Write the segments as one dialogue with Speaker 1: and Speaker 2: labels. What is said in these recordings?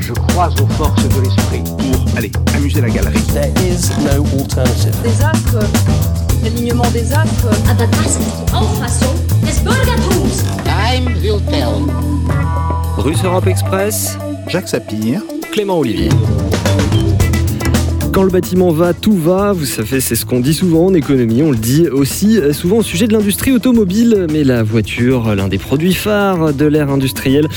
Speaker 1: Je crois aux forces de l'esprit
Speaker 2: pour aller amuser la galerie.
Speaker 3: There is no alternative.
Speaker 4: Des astres, l'alignement des astres.
Speaker 5: Aber das ist die Auffassung des
Speaker 1: Time will tell.
Speaker 6: Russe Europe Express,
Speaker 2: Jacques Sapir,
Speaker 6: Clément Olivier. Le bâtiment va, tout va. Vous savez, c'est ce qu'on dit souvent en économie. On le dit aussi euh, souvent au sujet de l'industrie automobile. Mais la voiture, l'un des produits phares de l'ère industrielle,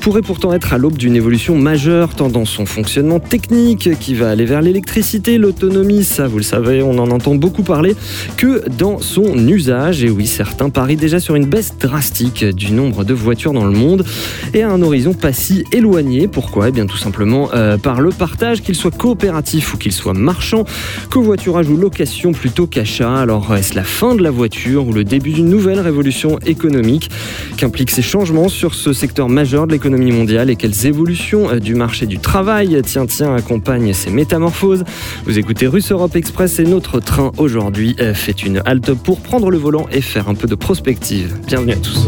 Speaker 6: pourrait pourtant être à l'aube d'une évolution majeure, tant dans son fonctionnement technique, qui va aller vers l'électricité, l'autonomie, ça vous le savez, on en entend beaucoup parler, que dans son usage. Et oui, certains parient déjà sur une baisse drastique du nombre de voitures dans le monde et à un horizon pas si éloigné. Pourquoi? Eh bien tout simplement euh, par le partage, qu'il soit coopératif ou qu'il soit marchand, covoiturage ou location plutôt qu'achat. Alors est-ce la fin de la voiture ou le début d'une nouvelle révolution économique qu'impliquent ces changements sur ce secteur majeur de l'économie mondiale et quelles évolutions euh, du marché du travail, tiens tiens, accompagnent ces métamorphoses Vous écoutez Russe Europe Express et notre train aujourd'hui euh, fait une halte pour prendre le volant et faire un peu de prospective. Bienvenue à tous.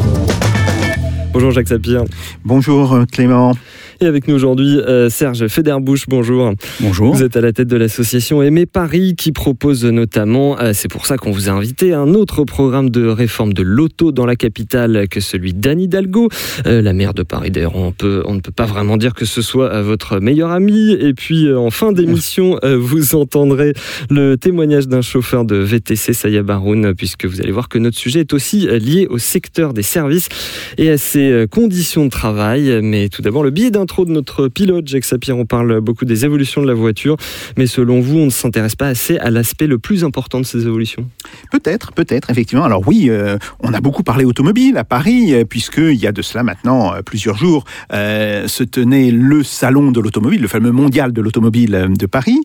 Speaker 6: Bonjour Jacques Sapir.
Speaker 2: Bonjour euh, Clément.
Speaker 6: Et avec nous aujourd'hui, euh, Serge Federbouche, bonjour.
Speaker 2: Bonjour.
Speaker 6: Vous êtes à la tête de l'association Aimer Paris qui propose notamment, euh, c'est pour ça qu'on vous a invité, un autre programme de réforme de l'auto dans la capitale que celui d'Anne Hidalgo, euh, la maire de Paris. D'ailleurs, on, peut, on ne peut pas vraiment dire que ce soit votre meilleur ami. Et puis, en fin d'émission, vous entendrez le témoignage d'un chauffeur de VTC, Saya Baroun, puisque vous allez voir que notre sujet est aussi lié au secteur des services et à ses conditions de travail. Mais tout d'abord, le billet d'intro de notre pilote, Jacques Sapir. On parle beaucoup des évolutions de la voiture, mais selon vous, on ne s'intéresse pas assez à l'aspect le plus important de ces évolutions?
Speaker 2: Peut-être, peut-être, effectivement. Alors oui, euh, on a beaucoup parlé automobile à Paris, euh, puisqu'il y a de cela maintenant euh, plusieurs jours, se tenait le salon de l'automobile, le fameux mondial de l'automobile de Paris.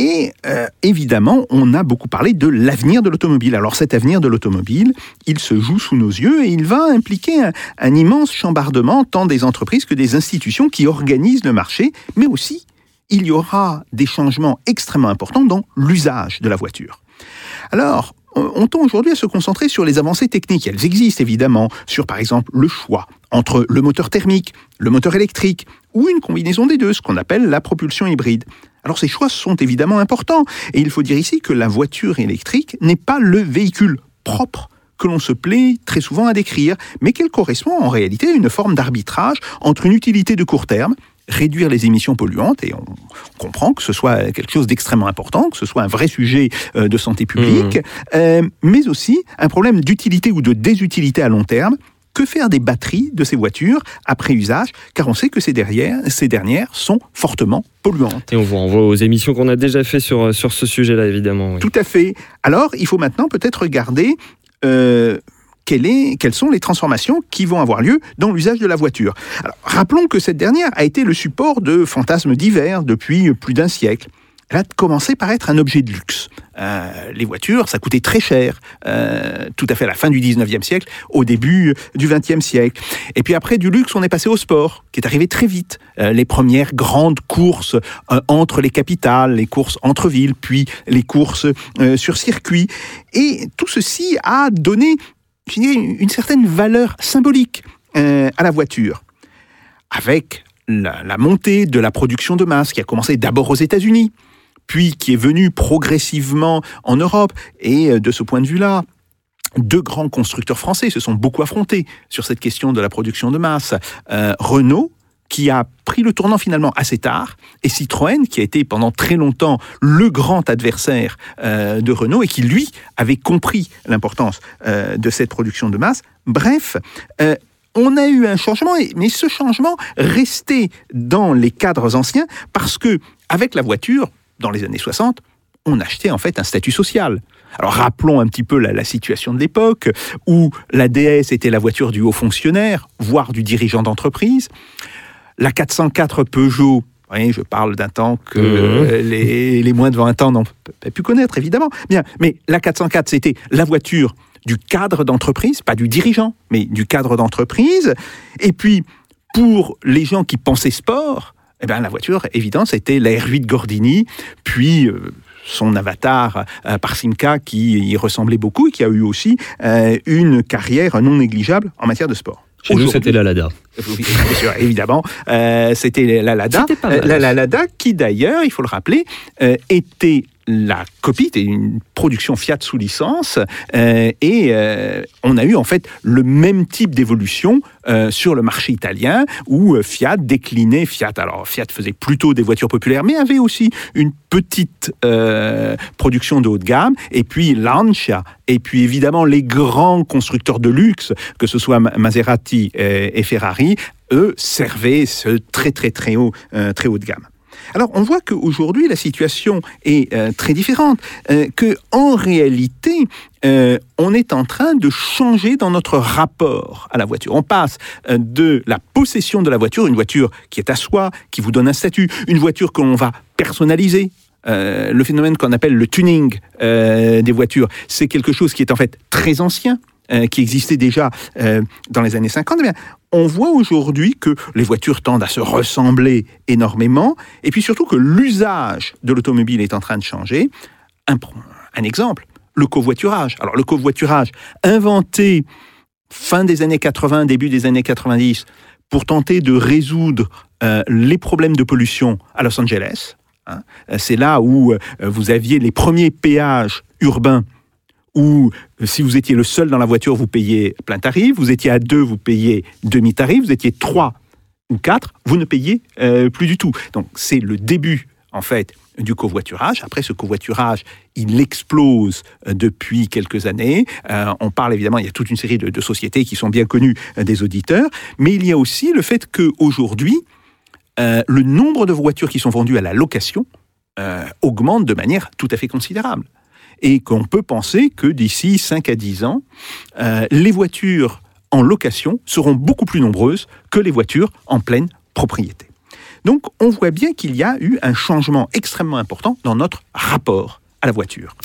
Speaker 2: Et euh, évidemment, on a beaucoup parlé de l'avenir de l'automobile. Alors cet avenir de l'automobile, il se joue sous nos yeux et il va impliquer un immense chambardement tant des entreprises que des institutions qui organisent le marché, mais aussi il y aura des changements extrêmement importants dans l'usage de la voiture. Alors, on tend aujourd'hui à se concentrer sur les avancées techniques. Elles existent évidemment sur, par exemple, le choix entre le moteur thermique, le moteur électrique ou une combinaison des deux, ce qu'on appelle la propulsion hybride. Alors ces choix sont évidemment importants et il faut dire ici que la voiture électrique n'est pas le véhicule propre que l'on se plaît très souvent à décrire, mais qu'elle correspond en réalité à une forme d'arbitrage entre une utilité de court terme réduire les émissions polluantes, et on comprend que ce soit quelque chose d'extrêmement important, que ce soit un vrai sujet euh, de santé publique, euh, mais aussi un problème d'utilité ou de désutilité à long terme. Que faire des batteries de ces voitures après usage Car on sait que ces dernières, ces dernières sont fortement polluantes.
Speaker 6: Et on vous renvoie aux émissions qu'on a déjà fait sur, sur ce sujet-là, évidemment. oui.
Speaker 2: Tout à fait. Alors, il faut maintenant peut-être regarder euh, quelle est- quelles sont les transformations qui vont avoir lieu dans l'usage de la voiture. Alors, rappelons que cette dernière a été le support de fantasmes divers depuis plus d'un siècle. Elle a commencé par être un objet de luxe. Euh, les voitures, ça coûtait très cher, euh, tout à fait à la fin du 19e siècle, au début du 20e siècle. Et puis après, du luxe, on est passé au sport, qui est arrivé très vite. Euh, les premières grandes courses euh, entre les capitales, les courses entre villes, puis les courses euh, sur circuit. Et tout ceci a donné une, certaine valeur symbolique euh, à la voiture. Avec la montée de la production de masse, qui a commencé d'abord aux États-Unis, puis qui est venue progressivement en Europe. Et euh, de ce point de vue-là, deux grands constructeurs français se sont beaucoup affrontés sur cette question de la production de masse. Euh, Renault, qui a pris le tournant finalement assez tard, et Citroën, qui a été pendant très longtemps le grand adversaire euh, de Renault et qui, lui, avait compris l'importance de cette production de masse. Bref, on a eu un changement, mais ce changement restait dans les cadres anciens parce que, avec la voiture, dans les années 60, on achetait en fait un statut social. Alors rappelons un petit peu la, la situation de l'époque où la DS était la voiture du haut fonctionnaire, voire du dirigeant d'entreprise. La 404 Peugeot, oui, je parle d'un temps que
Speaker 6: Mhm.
Speaker 2: euh, les, les moins de 20 ans n'ont pas pu connaître, évidemment. Bien, mais la 404, c'était la voiture du cadre d'entreprise, pas du dirigeant, mais du cadre d'entreprise. Et puis, pour les gens qui pensaient sport, eh ben, la voiture, évidemment, c'était la R8 Gordini, puis euh, son avatar euh, par Simca qui y ressemblait beaucoup et qui a eu aussi euh, une carrière non négligeable en matière de sport.
Speaker 6: Chez nous, c'était la Lada.
Speaker 2: Oui, bien sûr, évidemment. Euh, C'était la Lada.
Speaker 6: Pas mal.
Speaker 2: La, la Lada qui, d'ailleurs, il faut le rappeler, était la copie, était une production Fiat sous licence. euh, et euh, on a eu, en fait, le même type d'évolution euh, sur le marché italien où euh, Fiat déclinait Fiat. Alors, Fiat faisait plutôt des voitures populaires, mais avait aussi une petite euh, production de haut de gamme. Et puis Lancia. Et puis, évidemment, les grands constructeurs de luxe, que ce soit Ma- Maserati euh, et Ferrari, eux servaient ce très très très haut, très haut de gamme. Alors on voit qu'aujourd'hui la situation est euh, très différente, euh, que en réalité euh, on est en train de changer dans notre rapport à la voiture. On passe euh, de la possession de la voiture, une voiture qui est à soi, qui vous donne un statut, une voiture que l'on va personnaliser. Euh, le phénomène qu'on appelle le tuning euh, des voitures, c'est quelque chose qui est en fait très ancien, euh, qui existait déjà euh, dans les années 50, eh bien, on voit aujourd'hui que les voitures tendent à se ressembler énormément, et puis surtout que l'usage de l'automobile est en train de changer. Un, exemple, le covoiturage. Alors le covoiturage, inventé fin des années 80, début des années 90, pour tenter de résoudre euh, les problèmes de pollution à Los Angeles. hein. C'est là où euh, vous aviez les premiers péages urbains où euh, si vous étiez le seul dans la voiture, vous payez plein tarif, vous étiez à deux, vous payez demi-tarif, vous étiez trois ou quatre, vous ne payez euh, plus du tout. Donc c'est le début, en fait, du covoiturage. Après, ce covoiturage, il explose euh, depuis quelques années. On parle évidemment, il y a toute une série de, sociétés qui sont bien connues des auditeurs, mais il y a aussi le fait qu'aujourd'hui, euh, le nombre de voitures qui sont vendues à la location augmente de manière tout à fait considérable et qu'on peut penser que d'ici 5 à 10 ans, euh, les voitures en location seront beaucoup plus nombreuses que les voitures en pleine propriété. Donc on voit bien qu'il y a eu un changement extrêmement important dans notre rapport à la voiture.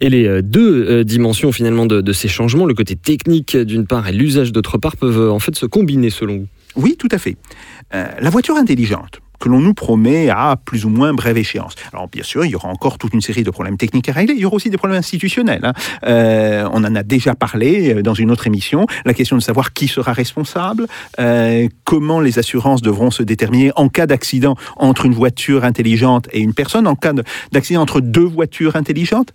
Speaker 6: Et les euh, deux euh, dimensions finalement de, de ces changements, le côté technique d'une part et l'usage d'autre part, peuvent en fait se combiner selon vous?
Speaker 2: Oui, tout à fait. Euh, la voiture intelligente que l'on nous promet à plus ou moins brève échéance. Alors bien sûr, il y aura encore toute une série de problèmes techniques à régler. Il y aura aussi des problèmes institutionnels. hein. Euh, on en a déjà parlé euh, dans une autre émission. La question de savoir qui sera responsable, euh, comment les assurances devront se déterminer en cas d'accident entre une voiture intelligente et une personne, en cas de- d'accident entre deux voitures intelligentes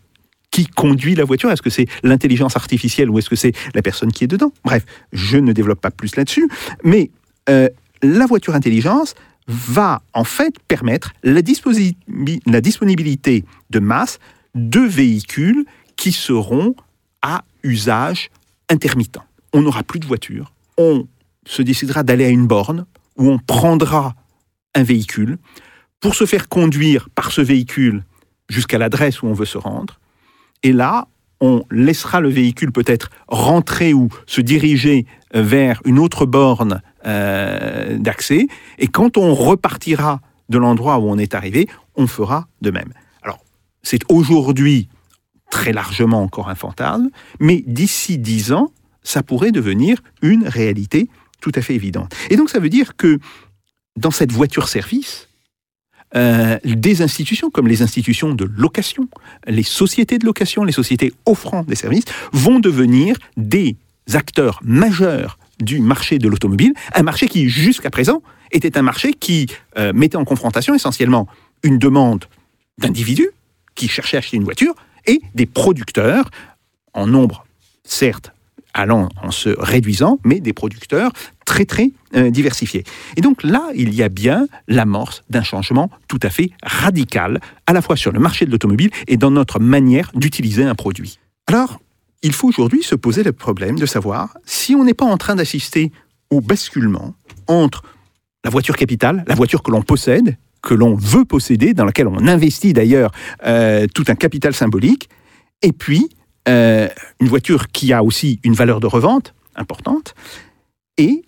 Speaker 2: qui conduit la voiture? Est-ce que c'est l'intelligence artificielle ou est-ce que c'est la personne qui est dedans? Bref, je ne développe pas plus là-dessus. Mais la voiture intelligence va en fait permettre la, disponibilité de masse de véhicules qui seront à usage intermittent. On n'aura plus de voiture, on se décidera d'aller à une borne où on prendra un véhicule pour se faire conduire par ce véhicule jusqu'à l'adresse où on veut se rendre. Et là, on laissera le véhicule peut-être rentrer ou se diriger vers une autre borne euh, d'accès. Et quand on repartira de l'endroit où on est arrivé, on fera de même. Alors, c'est aujourd'hui très largement encore un fantasme, mais d'ici dix ans, ça pourrait devenir une réalité tout à fait évidente. Et donc, ça veut dire que dans cette voiture-service, euh, des institutions comme les institutions de location, les sociétés de location, les sociétés offrant des services, vont devenir des acteurs majeurs du marché de l'automobile, un marché qui jusqu'à présent était un marché qui euh, mettait en confrontation essentiellement une demande d'individus qui cherchaient à acheter une voiture et des producteurs, en nombre certes allant en se réduisant, mais des producteurs très très euh, diversifiés. Et donc là, il y a bien l'amorce d'un changement tout à fait radical, à la fois sur le marché de l'automobile et dans notre manière d'utiliser un produit. Alors, il faut aujourd'hui se poser le problème de savoir si on n'est pas en train d'assister au basculement entre la voiture capitale, la voiture que l'on possède, que l'on veut posséder, dans laquelle on investit d'ailleurs euh, tout un capital symbolique, et puis euh, une voiture qui a aussi une valeur de revente importante, et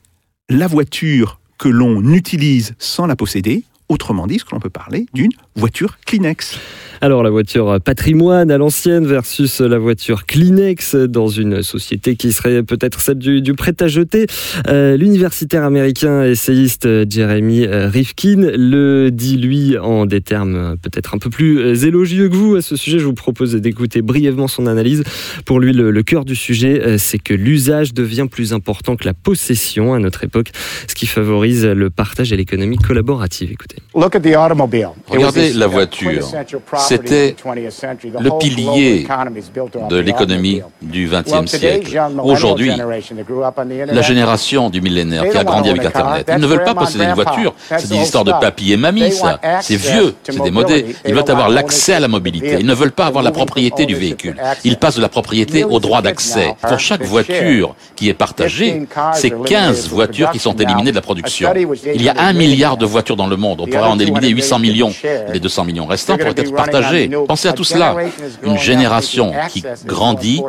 Speaker 2: la voiture que l'on utilise sans la posséder Autrement dit, ce que l'on peut parler d'une voiture Kleenex.
Speaker 6: Alors la voiture patrimoine à l'ancienne versus la voiture Kleenex dans une société qui serait peut-être celle du, du prêt-à-jeter. Euh, L'universitaire américain essayiste Jeremy Rifkin le dit lui en des termes peut-être un peu plus élogieux que vous à ce sujet. Je vous propose d'écouter brièvement son analyse. Pour lui, le, le cœur du sujet, euh, c'est que l'usage devient plus important que la possession à notre époque, ce qui favorise le partage et l'économie collaborative. Écoutez.
Speaker 7: Regardez la voiture. C'était le pilier de l'économie du XXe siècle. Aujourd'hui, la génération du millénaire qui a grandi avec Internet, ils ne veulent pas posséder une voiture. C'est des histoires de papy et mamie, ça. C'est vieux, c'est démodé. Ils veulent avoir l'accès à la mobilité. Ils ne veulent pas avoir la propriété du véhicule. Ils passent de la propriété au droit d'accès. Pour chaque voiture qui est partagée, c'est 15 voitures qui sont éliminées de la production. Il y a un milliard de voitures dans le monde. On pourrait en éliminer 800 millions. Les 200 millions restants pourraient être partagés. Pensez à tout cela. Une génération qui grandit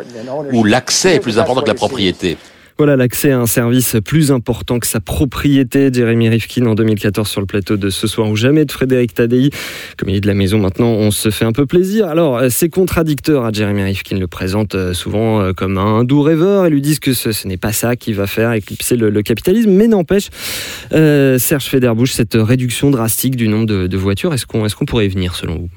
Speaker 7: où l'accès est plus important que la propriété.
Speaker 6: Voilà l'accès à un service plus important que sa propriété. Jérémy Rifkin en 2014 sur le plateau de Ce soir ou jamais de Frédéric Tadei. Comme il est de la maison maintenant, on se fait un peu plaisir. Alors, c'est contradicteur à Jérémy Rifkin le présente souvent comme un doux rêveur et lui disent que ce, n'est pas ça qui va faire éclipser le, capitalisme. Mais n'empêche, euh, Serge Federbouche, cette réduction drastique du nombre de, de voitures, est-ce qu'on est qu'on pourrait y venir selon vous?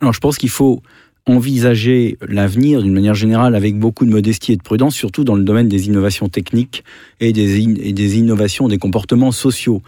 Speaker 8: Alors, je pense qu'il faut envisager l'avenir d'une manière générale avec beaucoup de modestie et de prudence, surtout dans le domaine des innovations techniques et des, innovations des comportements sociaux.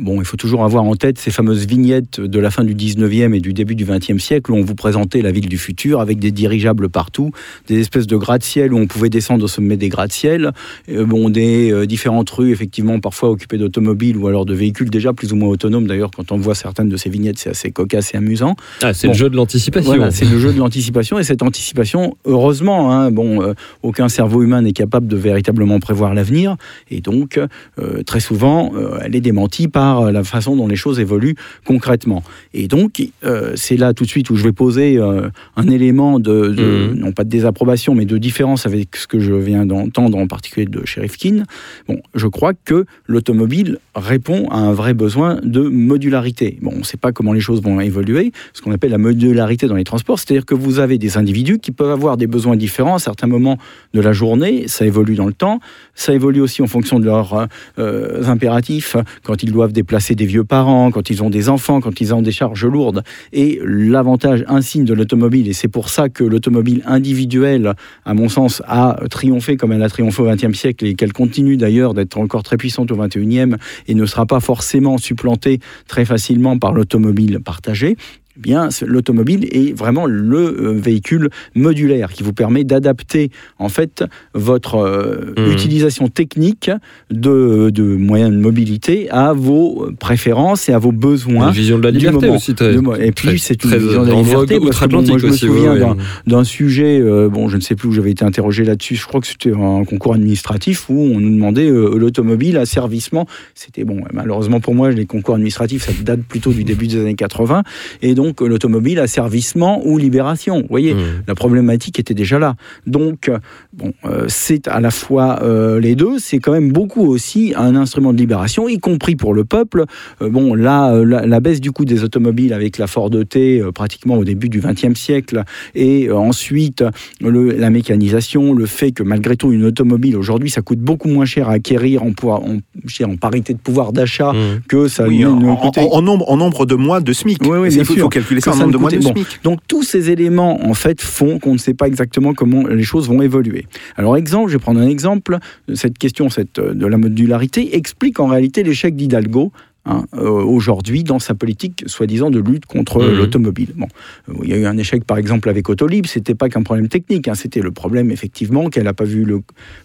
Speaker 8: Bon, il faut toujours avoir en tête ces fameuses vignettes de la fin du 19e et du début du 20e siècle où on vous présentait la ville du futur avec des dirigeables partout, des espèces de gratte-ciel où on pouvait descendre au sommet des gratte-ciel, euh, bon, des euh, différentes rues effectivement parfois occupées d'automobiles ou alors de véhicules déjà plus ou moins autonomes. D'ailleurs, quand on voit certaines de ces vignettes, c'est assez cocasse et amusant.
Speaker 6: Ah, c'est
Speaker 8: Bon.
Speaker 6: le jeu de l'anticipation.
Speaker 8: Voilà, c'est le jeu de l'anticipation et cette anticipation, heureusement, hein, bon, euh, aucun cerveau humain n'est capable de véritablement prévoir l'avenir et donc euh, très souvent, euh, elle est démentie par euh, la façon dont les choses évoluent concrètement. Et donc, euh, c'est là tout de suite où je vais poser euh, un élément de, de-
Speaker 6: Mhm.
Speaker 8: non pas de désapprobation, mais de différence avec ce que je viens d'entendre en particulier de Sheriff Kin. Bon, je crois que l'automobile répond à un vrai besoin de modularité. Bon, on ne sait pas comment les choses vont évoluer, ce qu'on appelle la modularité dans les transports, c'est-à-dire que vous avez des individus qui peuvent avoir des besoins différents à certains moments de la journée, ça évolue dans le temps, ça évolue aussi en fonction de leurs euh, impératifs, quand ils doivent déplacer des vieux parents, quand ils ont des enfants, quand ils ont des charges lourdes. Et l'avantage insigne de l'automobile, et c'est pour ça que l'automobile individuelle, à mon sens, a triomphé comme elle a triomphé au XXe siècle et qu'elle continue d'ailleurs d'être encore très puissante au XXIe et ne sera pas forcément supplantée très facilement par l'automobile partagée. Eh bien, l'automobile est vraiment le euh, véhicule modulaire qui vous permet d'adapter en fait votre euh,
Speaker 6: Mhm.
Speaker 8: utilisation technique de, de moyens de mobilité à vos préférences et à vos besoins.
Speaker 6: Une vision de la liberté aussi.
Speaker 8: et puis c'est une
Speaker 6: très
Speaker 8: vision de la
Speaker 6: en
Speaker 8: liberté.
Speaker 6: vogue
Speaker 8: parce que, bon, moi, je me souviens d'un-
Speaker 6: ouais.
Speaker 8: d'un sujet, euh, bon, je ne sais plus où j'avais été interrogé là-dessus, je crois que c'était un concours administratif où on nous demandait euh, l'automobile, asservissement. C'était bon, malheureusement pour moi, les concours administratifs, ça date plutôt du début des années 80. Et donc, euh, l'automobile, asservissement ou libération. Vous voyez,
Speaker 6: Mmh.
Speaker 8: la problématique était déjà là. Donc, euh, bon, euh, c'est à la fois euh, les deux, c'est quand même beaucoup aussi un instrument de libération, y compris pour le peuple. Euh, bon, là, euh, la, la baisse du coût des automobiles avec la Ford T, euh, pratiquement au début du XXe siècle, et euh, ensuite le- la mécanisation, le fait que malgré tout, une automobile aujourd'hui, ça coûte beaucoup moins cher à acquérir en, pouvoir- en, je dirais, en parité de pouvoir d'achat
Speaker 6: Mmh.
Speaker 8: que ça
Speaker 2: Oui,
Speaker 8: ne-
Speaker 2: en, en-
Speaker 8: coûtait.
Speaker 2: en nombre, en nombre de mois de SMIC.
Speaker 8: Oui, oui,
Speaker 2: il
Speaker 8: bien
Speaker 2: faut,
Speaker 8: sûr.
Speaker 2: faut calculer ça en nombre de mois de
Speaker 8: coûtait- bon.
Speaker 2: SMIC.
Speaker 8: Donc tous ces éléments en fait font qu'on ne sait pas exactement comment les choses vont évoluer. Alors exemple, je vais prendre un exemple. Cette question cette, euh, de la modularité explique en réalité l'échec d'Hidalgo. Hein, euh, aujourd'hui dans sa politique soi-disant de lutte contre
Speaker 6: Mhm.
Speaker 8: l'automobile. Bon, euh, il y a eu un échec par exemple avec Autolib, c'était pas qu'un problème technique, hein, c'était le problème effectivement qu'elle n'a pas vu le-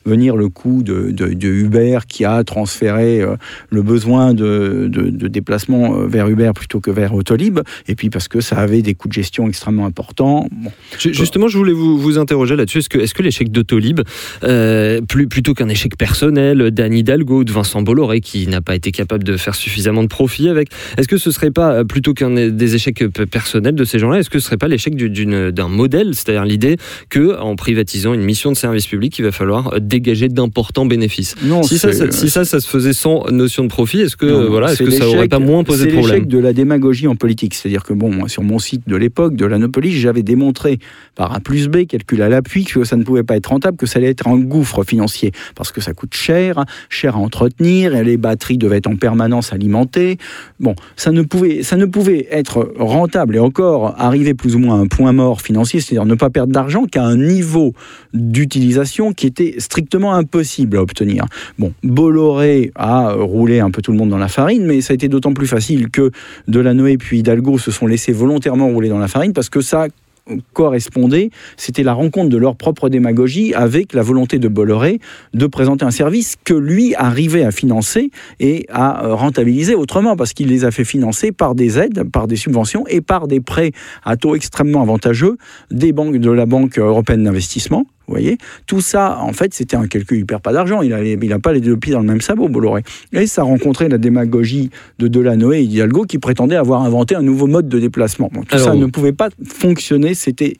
Speaker 8: venir le coût de, de- de Uber qui a transféré euh, le besoin de, déplacement vers Uber plutôt que vers Autolib, et puis parce que ça avait des coûts de gestion extrêmement importants. Bon,
Speaker 6: Justement, je voulais vous, vous interroger là-dessus. Est-ce que, l'échec d'Autolib, euh, plus, plutôt qu'un échec personnel d'Anne Hidalgo ou de Vincent Bolloré, qui n'a pas été capable de faire suffisamment suffisamment de profit avec. Est-ce que ce serait pas plutôt qu'un des échecs personnels de ces gens-là, est-ce que ce serait pas l'échec d'un modèle, c'est-à-dire l'idée que en privatisant une mission de service public, il va falloir dégager d'importants bénéfices. Non, si ça, si ça, ça se faisait sans notion de profit, est-ce que voilà, est-ce que ça aurait pas moins posé de problème?
Speaker 8: C'est l'échec de la démagogie en politique, c'est-à-dire que bon, sur mon site de l'époque de l'Anopolis, j'avais démontré par A plus B, calcul à l'appui, que ça ne pouvait pas être rentable, que ça allait être un gouffre financier, parce que ça coûte cher, cher à entretenir, et les batteries devaient être en permanence alimentées. Bon, ça ne pouvait, ça ne pouvait être rentable et encore arriver plus ou moins à un point mort financier, c'est-à-dire ne pas perdre d'argent qu'à un niveau d'utilisation qui était strictement impossible à obtenir. Bon, Bolloré a roulé un peu tout le monde dans la farine, mais ça a été d'autant plus facile que Delanoë puis Hidalgo se sont laissés volontairement rouler dans la farine parce que ça correspondait, c'était la rencontre de leur propre démagogie avec la volonté de Bolloré de présenter un service que lui arrivait à financer et à rentabiliser autrement, parce qu'il les a fait financer par des aides, par des subventions et par des prêts à taux extrêmement avantageux des banques de la Banque européenne d'investissement, vous voyez? Tout ça, en fait, c'était un calcul, il perd pas d'argent, il n'a pas les deux pieds dans le même sabot, Bolloré. Et ça rencontrait la démagogie de Delanoë et Hidalgo qui prétendaient avoir inventé un nouveau mode de déplacement. tout ça ne pouvait pas fonctionner, c'était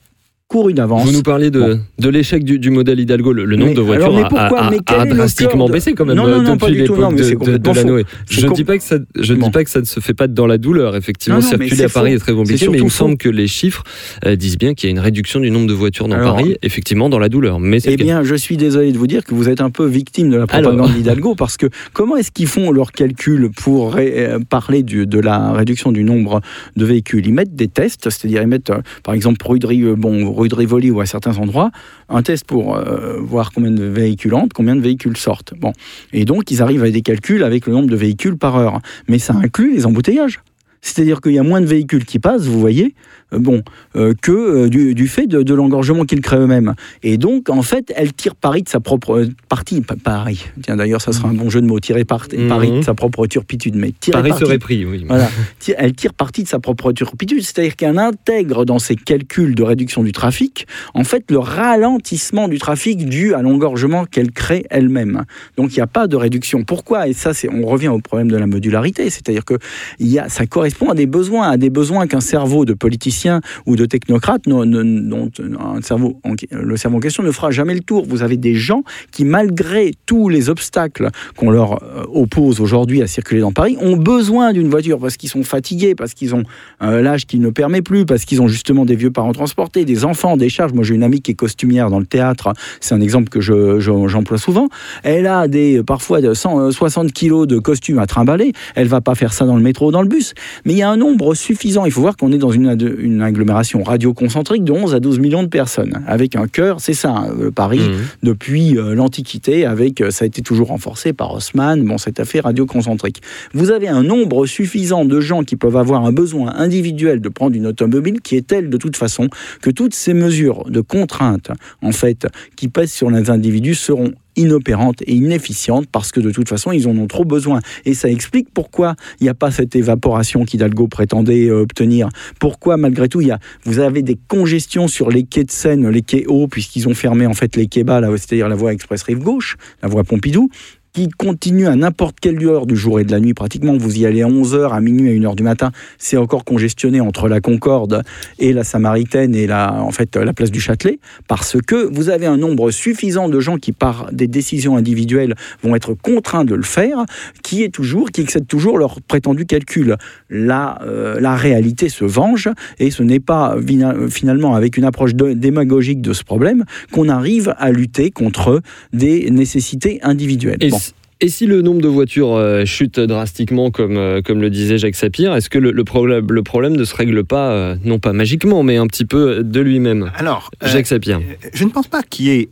Speaker 8: couru d'avance.
Speaker 6: Vous nous parliez de, de l'échec du, du, modèle Hidalgo. Le, nombre de voitures a, a, drastiquement baissé quand même non, non, non, depuis l'époque de, de, la Je ne dis pas que ça, je dis pas que ça ne se fait pas dans la douleur. Effectivement, circuler à Paris est très compliqué, mais il me semble que les chiffres euh, disent bien qu'il y a une réduction du nombre de voitures dans Paris, effectivement dans la douleur. Mais
Speaker 8: eh bien, je suis désolé de vous dire que vous êtes un peu victime de la propagande d'Hidalgo parce que comment est-ce qu'ils font leurs calculs pour euh, parler de la réduction du nombre de véhicules? Ils mettent des tests, c'est-à-dire ils mettent, euh, par exemple, pour bon, de Rivoli ou à certains endroits, un test pour euh, voir combien de véhicules entrent, combien de véhicules sortent. Bon. Et donc, ils arrivent à des calculs avec le nombre de véhicules par heure. Mais ça inclut les embouteillages. C'est-à-dire qu'il y a moins de véhicules qui passent, vous voyez, bon, euh, que euh, du, fait de, l'engorgement qu'ils créent eux-mêmes. Et donc, en fait, elle tire Paris de sa propre partie. Paris. Tiens, d'ailleurs, ça sera un bon jeu de mots. Tirer mhm. Paris de sa propre turpitude. Mais
Speaker 6: tirer Paris serait pris, oui.
Speaker 8: Voilà. Elle tire parti de sa propre turpitude. C'est-à-dire qu'elle intègre dans ses calculs de réduction du trafic, en fait, le ralentissement du trafic dû à l'engorgement qu'elle crée elle-même. Donc, il n'y a pas de réduction. Pourquoi? Et ça, c'est, on revient au problème de la modularité. C'est-à-dire que y a, ça correspond à des besoins, à des besoins qu'un cerveau de politicien ou de technocrates dont le cerveau en question ne fera jamais le tour. Vous avez des gens qui, malgré tous les obstacles qu'on leur euh, oppose aujourd'hui à circuler dans Paris, ont besoin d'une voiture parce qu'ils sont fatigués, parce qu'ils ont euh, l'âge qui ne permet plus, parce qu'ils ont justement des vieux parents transportés, des enfants, des charges. Moi, j'ai une amie qui est costumière dans le théâtre. C'est un exemple que j'emploie souvent. Elle a des, parfois de 160 euh, kilos de costumes à trimballer. Elle va pas faire ça dans le métro ou dans le bus. Mais il y a un nombre suffisant. Il faut voir qu'on est dans une une agglomération radioconcentrique de 11 à 12 millions de personnes, avec un cœur, c'est ça, hein, Paris, mmh. depuis euh, l'Antiquité, avec, euh, ça a été toujours renforcé par Haussmann, bon, cette affaire radioconcentrique. Vous avez un nombre suffisant de gens qui peuvent avoir un besoin individuel de prendre une automobile qui est telle de toute façon que toutes ces mesures de contrainte, en fait, qui pèsent sur les individus seront inopérante et inefficiente parce que de toute façon, ils en ont trop besoin. Et ça explique pourquoi il n'y a pas cette évaporation qu'Hidalgo prétendait euh, obtenir. Pourquoi, malgré tout, il y a, vous avez des congestions sur les quais de Seine, les quais hauts, puisqu'ils ont fermé en fait les quais bas, c'est-à-dire la voie express rive gauche, la voie Pompidou qui continue à n'importe quelle heure du jour et de la nuit pratiquement. Vous y allez à 11h, à minuit, à 1h du matin. C'est encore congestionné entre la Concorde et la Samaritaine et la, en fait, la place du Châtelet parce que vous avez un nombre suffisant de gens qui, par des décisions individuelles, vont être contraints de le faire, qui est toujours, qui excède toujours leur prétendu calcul. La, euh, la réalité se venge et ce n'est pas finalement avec une approche démagogique de ce problème qu'on arrive à lutter contre des nécessités individuelles.
Speaker 6: Et si le nombre de voitures euh, chute drastiquement, comme, euh, comme le disait Jacques Sapir, est-ce que le, problème, le problème ne se règle pas, euh, non pas magiquement, mais un petit peu de lui-même?
Speaker 2: Alors, Jacques Sapir. Je ne pense pas qu'il y ait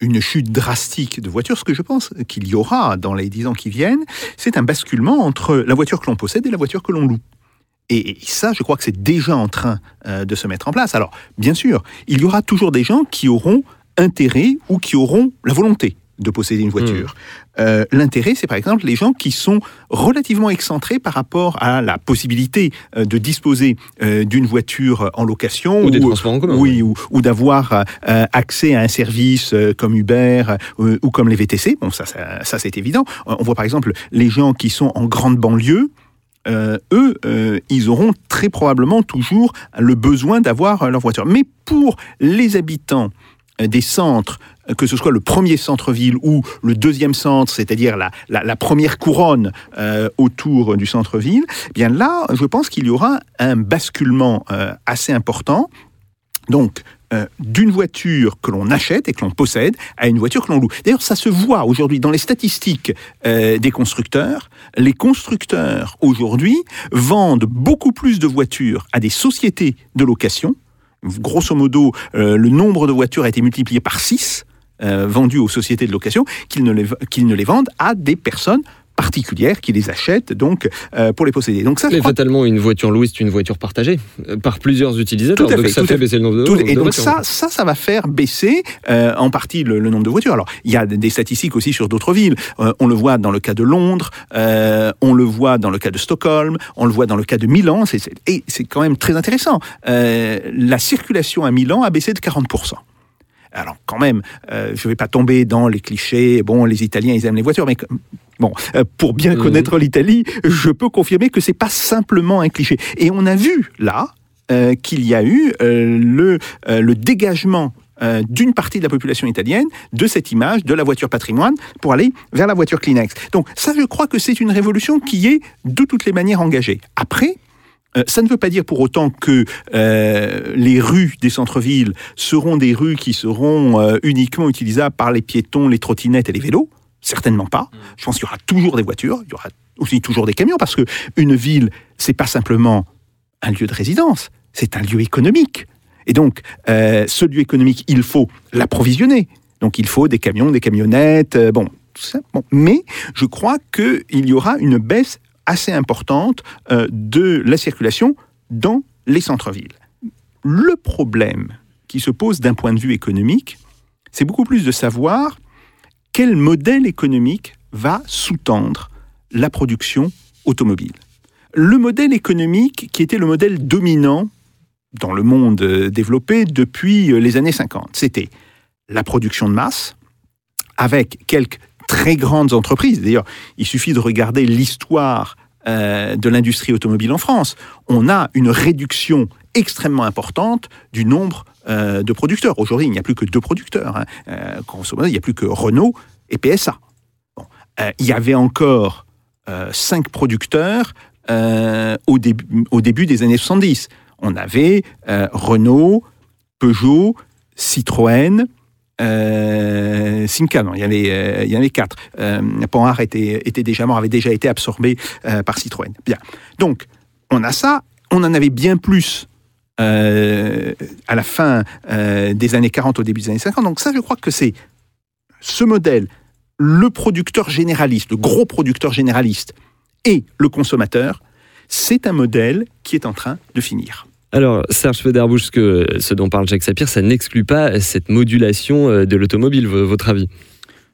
Speaker 2: une chute drastique de voitures. Ce que je pense qu'il y aura dans les dix ans qui viennent, c'est un basculement entre la voiture que l'on possède et la voiture que l'on loue. Et, ça, je crois que c'est déjà en train de se mettre en place. Alors, bien sûr, il y aura toujours des gens qui auront intérêt ou qui auront la volonté de posséder une voiture. Hmm. Euh, l'intérêt, c'est par exemple les gens qui sont relativement excentrés par rapport à la possibilité euh, de disposer euh, d'une voiture en location
Speaker 6: ou, des transports en commun,
Speaker 2: oui, ou, ou d'avoir accès à un service comme Uber ou comme les VTC. Bon, ça, ça, ça c'est évident. On voit par exemple les gens qui sont en grande banlieue. Euh, eux, euh, ils auront très probablement toujours le besoin d'avoir leur voiture. Mais pour les habitants des centres que ce soit le premier centre-ville ou le deuxième centre, c'est-à-dire la, première couronne euh, autour du centre-ville, eh bien là, je pense qu'il y aura un basculement euh, assez important. Donc, euh, d'une voiture que l'on achète et que l'on possède à une voiture que l'on loue. D'ailleurs, ça se voit aujourd'hui dans les statistiques des constructeurs. Les constructeurs, aujourd'hui, vendent beaucoup plus de voitures à des sociétés de location. Grosso modo, le nombre de voitures a été multiplié par 6 euh, vendus aux sociétés de location qu'ils ne, les, qu'ils ne les vendent à des personnes particulières qui les achètent donc euh, pour les posséder. Donc
Speaker 6: ça, Mais fatalement, une voiture louée, c'est une voiture partagée euh, par plusieurs utilisateurs. donc ça fait, baisser le nombre de, voitures.
Speaker 2: Et donc ça, ça, ça va faire baisser en partie le, nombre de voitures. Alors, il y a des statistiques aussi sur d'autres villes. on le voit dans le cas de Londres, on le voit dans le cas de Stockholm, on le voit dans le cas de Milan. et c'est quand même très intéressant. la circulation à Milan a baissé de 40%. Alors quand même, euh, je ne vais pas tomber dans les clichés. Bon, les Italiens, ils aiment les voitures, mais bon, euh, pour bien mhm. connaître l'Italie, je peux confirmer que c'est pas simplement un cliché. Et on a vu là euh, qu'il y a eu le, le dégagement d'une partie de la population italienne de cette image de la voiture patrimoine pour aller vers la voiture Kleenex. Donc ça, je crois que c'est une révolution qui est de toutes les manières engagée. Après, ça ne veut pas dire pour autant que euh, les rues des centres-villes seront des rues qui seront euh, uniquement utilisables par les piétons, les trottinettes et les vélos. Certainement pas. Mm. Je pense qu'il y aura toujours des voitures, il y aura aussi toujours des camions, parce que une ville, c'est pas simplement un lieu de résidence, c'est un lieu économique. Et donc, ce lieu économique, il faut l'approvisionner. Donc, il faut des camions, des camionnettes, bon, tout ça. Bon. Mais je crois qu'il y aura une baisse assez importante euh, de la circulation dans les centres-villes. Le problème qui se pose d'un point de vue économique, c'est beaucoup plus de savoir quel modèle économique va sous-tendre la production automobile. Le modèle économique qui était le modèle dominant dans le monde euh, développé depuis euh, les années 50, c'était la production de masse, avec quelques très grandes entreprises. D'ailleurs, il suffit de regarder l'histoire euh, de l'industrie automobile en France. On a une réduction extrêmement importante du nombre euh, de producteurs. Aujourd'hui, il n'y a plus que deux producteurs. Hein. Euh, il n'y a plus que Renault et PSA. il y avait encore cinq producteurs au, début, au début des années 70. On avait Renault, Peugeot, Citroën, euh, Simca, non, il y en avait, euh, il y avait quatre. Euh, était, était déjà mort, avait déjà été absorbé euh, par Citroën. Bien. Donc, on a ça. On en avait bien plus euh, à la fin des années 40, au début des années 50. Donc ça, je crois que c'est ce modèle, le producteur généraliste, le gros producteur généraliste et le consommateur, c'est un modèle qui est en train de finir.
Speaker 6: Alors, Serge Federbusch, ce dont parle Jacques Sapir, ça n'exclut pas cette modulation euh, de l'automobile, votre avis?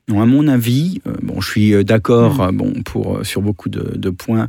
Speaker 8: Non, à mon avis, euh, bon, je suis euh, d'accord mmh. bon, pour, sur beaucoup de, de points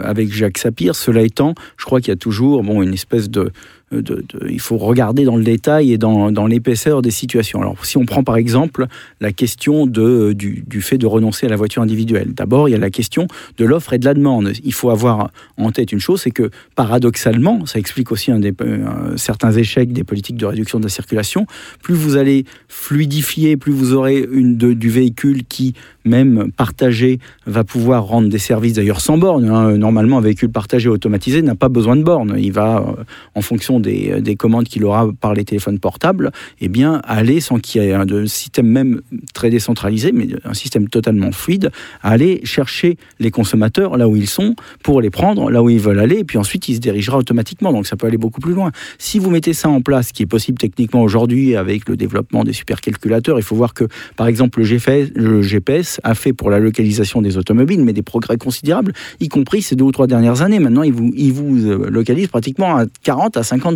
Speaker 8: avec Jacques Sapir. Cela étant, je crois qu'il y a toujours bon, une espèce de, il faut regarder dans le détail et dans, l'épaisseur des situations. Alors, si on prend par exemple la question de, du, fait de renoncer à la voiture individuelle, d'abord, il y a la question de l'offre et de la demande. Il faut avoir en tête une chose, c'est que paradoxalement, ça explique aussi euh, certains échecs des politiques de réduction de la circulation, plus vous allez fluidifier, plus vous aurez du véhicule qui, même partagé, va pouvoir rendre des services d'ailleurs sans borne. Hein. Normalement, un véhicule partagé automatisé n'a pas besoin de borne. Il va, euh, en fonction euh, des, commandes qu'il aura par les téléphones portables, eh bien, aller sans qu'il y ait un système même très décentralisé, mais un système totalement fluide, aller chercher les consommateurs là où ils sont pour les prendre là où ils veulent aller, et puis ensuite il se dirigera automatiquement. Donc ça peut aller beaucoup plus loin. Si vous mettez ça en place, ce qui est possible techniquement aujourd'hui avec le développement des supercalculateurs, il faut voir que, par exemple, le GPS, a fait pour la localisation des automobiles, mais des progrès considérables, y compris ces deux ou trois dernières années. Maintenant, ils vous, ils vous localisent pratiquement à 40 à 50